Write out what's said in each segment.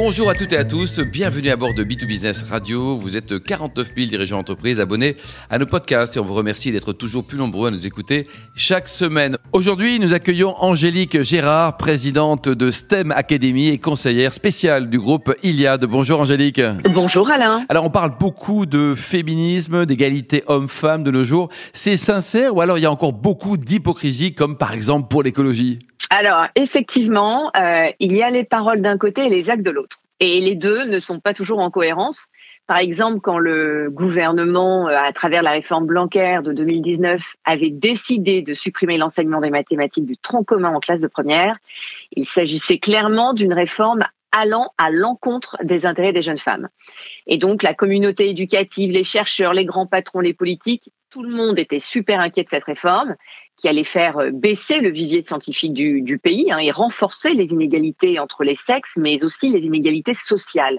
Bonjour à toutes et à tous, bienvenue à bord de B2Business Radio. Vous êtes 49 000 dirigeants d'entreprise abonnés à nos podcasts et on vous remercie d'être toujours plus nombreux à nous écouter chaque semaine. Aujourd'hui, nous accueillons Angélique Gérard, présidente de STEM Academy et conseillère spéciale du groupe Iliad. Bonjour Angélique. Bonjour Alain. Alors on parle beaucoup de féminisme, d'égalité homme-femme de nos jours. C'est sincère ou alors il y a encore beaucoup d'hypocrisie comme par exemple pour l'écologie? Alors, effectivement, euh, il y a les paroles d'un côté et les actes de l'autre. Et les deux ne sont pas toujours en cohérence. Par exemple, quand le gouvernement, euh, à travers la réforme Blanquer de 2019, avait décidé de supprimer l'enseignement des mathématiques du tronc commun en classe de première, il s'agissait clairement d'une réforme allant à l'encontre des intérêts des jeunes femmes. Et donc, la communauté éducative, les chercheurs, les grands patrons, les politiques, tout le monde était super inquiet de cette réforme qui allait faire euh, baisser le vivier de scientifiques du, pays hein, et renforcer les inégalités entre les sexes, mais aussi les inégalités sociales.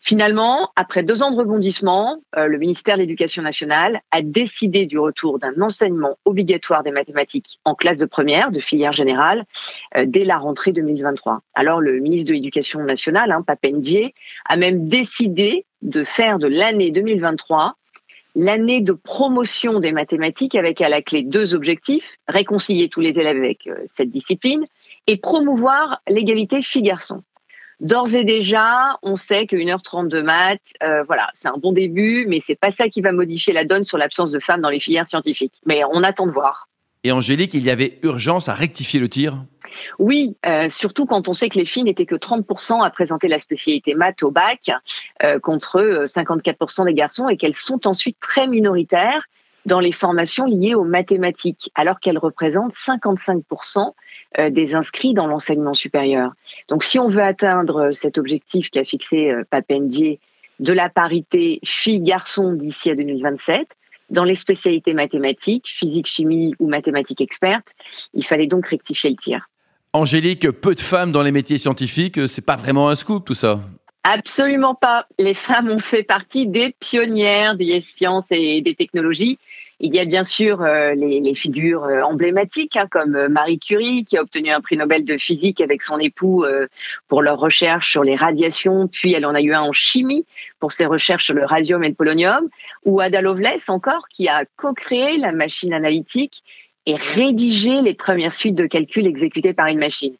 Finalement, après deux ans de rebondissement, euh, le ministère de l'Éducation nationale a décidé du retour d'un enseignement obligatoire des mathématiques en classe de première, de filière générale, euh, dès la rentrée 2023. Alors le ministre de l'Éducation nationale, hein, Papendier, a même décidé de faire de l'année 2023 l'année de promotion des mathématiques avec à la clé deux objectifs, réconcilier tous les élèves avec euh, cette discipline et promouvoir l'égalité filles-garçons. D'ores et déjà, on sait que 1h30 de maths, euh, voilà, c'est un bon début, mais c'est pas ça qui va modifier la donne sur l'absence de femmes dans les filières scientifiques. Mais on attend de voir. Et Angélique, il y avait urgence à rectifier le tir? Oui, euh, surtout quand on sait que les filles n'étaient que 30% à présenter la spécialité maths au bac, euh, contre 54% euh, des garçons, et qu'elles sont ensuite très minoritaires dans les formations liées aux mathématiques, alors qu'elles représentent 55% des inscrits dans l'enseignement supérieur. Donc si on veut atteindre cet objectif qu'a fixé Papendier de la parité filles-garçons d'ici à 2027, dans les spécialités mathématiques, physique, chimie ou mathématiques expertes, il fallait donc rectifier le tir. Angélique, peu de femmes dans les métiers scientifiques, c'est pas vraiment un scoop tout ça Absolument pas. Les femmes ont fait partie des pionnières des sciences et des technologies. Il y a bien sûr euh, les, figures euh, emblématiques hein, comme euh, Marie Curie qui a obtenu un prix Nobel de physique avec son époux pour leur recherche sur les radiations, puis elle en a eu un en chimie pour ses recherches sur le radium et le polonium, ou Ada Lovelace encore qui a co-créé la machine analytique et rédiger les premières suites de calcul exécutées par une machine.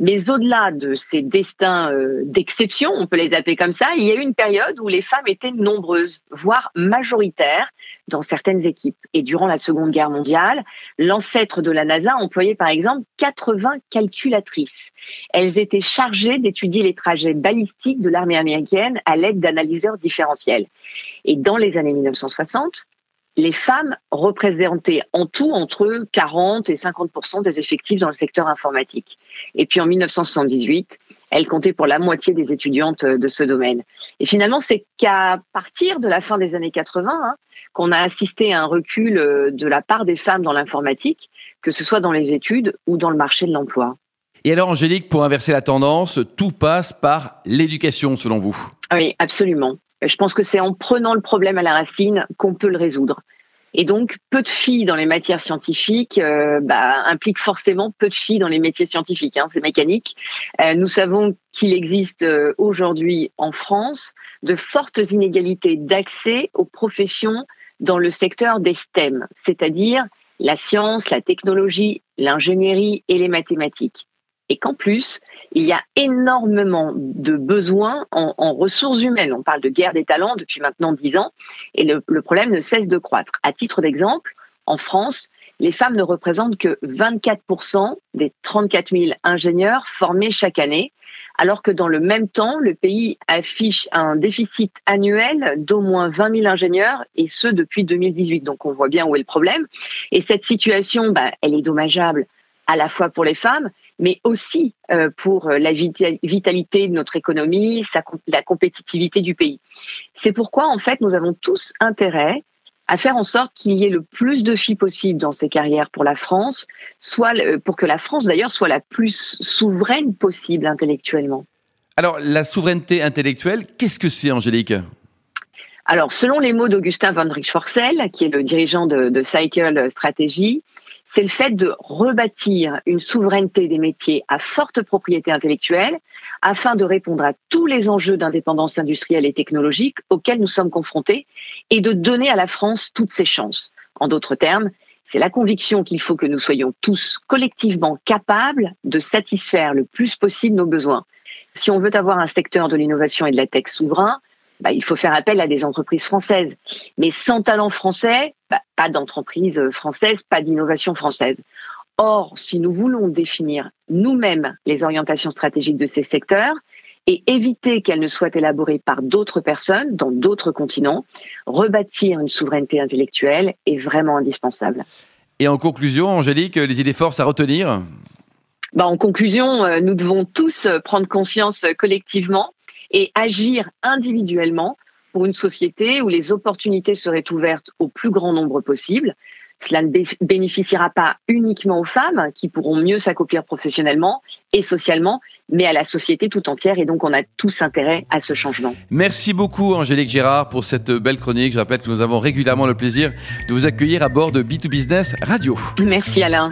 Mais au-delà de ces destins euh, d'exception, on peut les appeler comme ça, il y a eu une période où les femmes étaient nombreuses, voire majoritaires dans certaines équipes. Et durant la Seconde Guerre mondiale, l'ancêtre de la NASA employait par exemple 80 calculatrices. Elles étaient chargées d'étudier les trajets balistiques de l'armée américaine à l'aide d'analyseurs différentiels. Et dans les années 1960, les femmes représentaient en tout entre 40 et 50% des effectifs dans le secteur informatique. Et puis en 1978, elles comptaient pour la moitié des étudiantes de ce domaine. Et finalement, c'est qu'à partir de la fin des années 80 hein, qu'on a assisté à un recul de la part des femmes dans l'informatique, que ce soit dans les études ou dans le marché de l'emploi. Et alors, Angélique, pour inverser la tendance, tout passe par l'éducation, selon vous? Oui, absolument. Je pense que c'est en prenant le problème à la racine qu'on peut le résoudre. Et donc, peu de filles dans les matières scientifiques euh, bah, implique forcément peu de filles dans les métiers scientifiques. Hein, c'est mécanique. Euh, nous savons qu'il existe euh, aujourd'hui en France de fortes inégalités d'accès aux professions dans le secteur des STEM, c'est-à-dire la science, la technologie, l'ingénierie et les mathématiques et qu'en plus, il y a énormément de besoins en, ressources humaines. On parle de guerre des talents depuis maintenant dix ans, et le, problème ne cesse de croître. À titre d'exemple, en France, les femmes ne représentent que 24% des 34 000 ingénieurs formés chaque année, alors que dans le même temps, le pays affiche un déficit annuel d'au moins 20 000 ingénieurs, et ce depuis 2018. Donc on voit bien où est le problème. Et cette situation, bah, elle est dommageable à la fois pour les femmes, mais aussi euh, pour euh, la vitalité de notre économie, la compétitivité du pays. C'est pourquoi, en fait, nous avons tous intérêt à faire en sorte qu'il y ait le plus de filles possible dans ces carrières pour la France, soit pour que la France d'ailleurs soit la plus souveraine possible intellectuellement. Alors la souveraineté intellectuelle, qu'est-ce que c'est Angélique? Alors, selon les mots d'Augustin von Richtforcel, qui est le dirigeant de, de Cycle Strategy, c'est le fait de rebâtir une souveraineté des métiers à forte propriété intellectuelle afin de répondre à tous les enjeux d'indépendance industrielle et technologique auxquels nous sommes confrontés et de donner à la France toutes ses chances. En d'autres termes, c'est la conviction qu'il faut que nous soyons tous collectivement capables de satisfaire le plus possible nos besoins. Si on veut avoir un secteur de l'innovation et de la tech souverain, bah, il faut faire appel à des entreprises françaises. Mais sans talent français, bah, pas d'entreprise française, pas d'innovation française. Or, si nous voulons définir nous-mêmes les orientations stratégiques de ces secteurs et éviter qu'elles ne soient élaborées par d'autres personnes dans d'autres continents, rebâtir une souveraineté intellectuelle est vraiment indispensable. Et en conclusion, Angélique, les idées forces à retenir? Bah, En conclusion, euh, nous devons tous prendre conscience collectivement et agir individuellement pour une société où les opportunités seraient ouvertes au plus grand nombre possible. Cela ne bénéficiera pas uniquement aux femmes qui pourront mieux s'accomplir professionnellement et socialement, mais à la société tout entière. Et donc, on a tous intérêt à ce changement. Merci beaucoup, Angélique Gérard, pour cette belle chronique. Je rappelle que nous avons régulièrement le plaisir de vous accueillir à bord de B2Business Radio. Merci, Alain.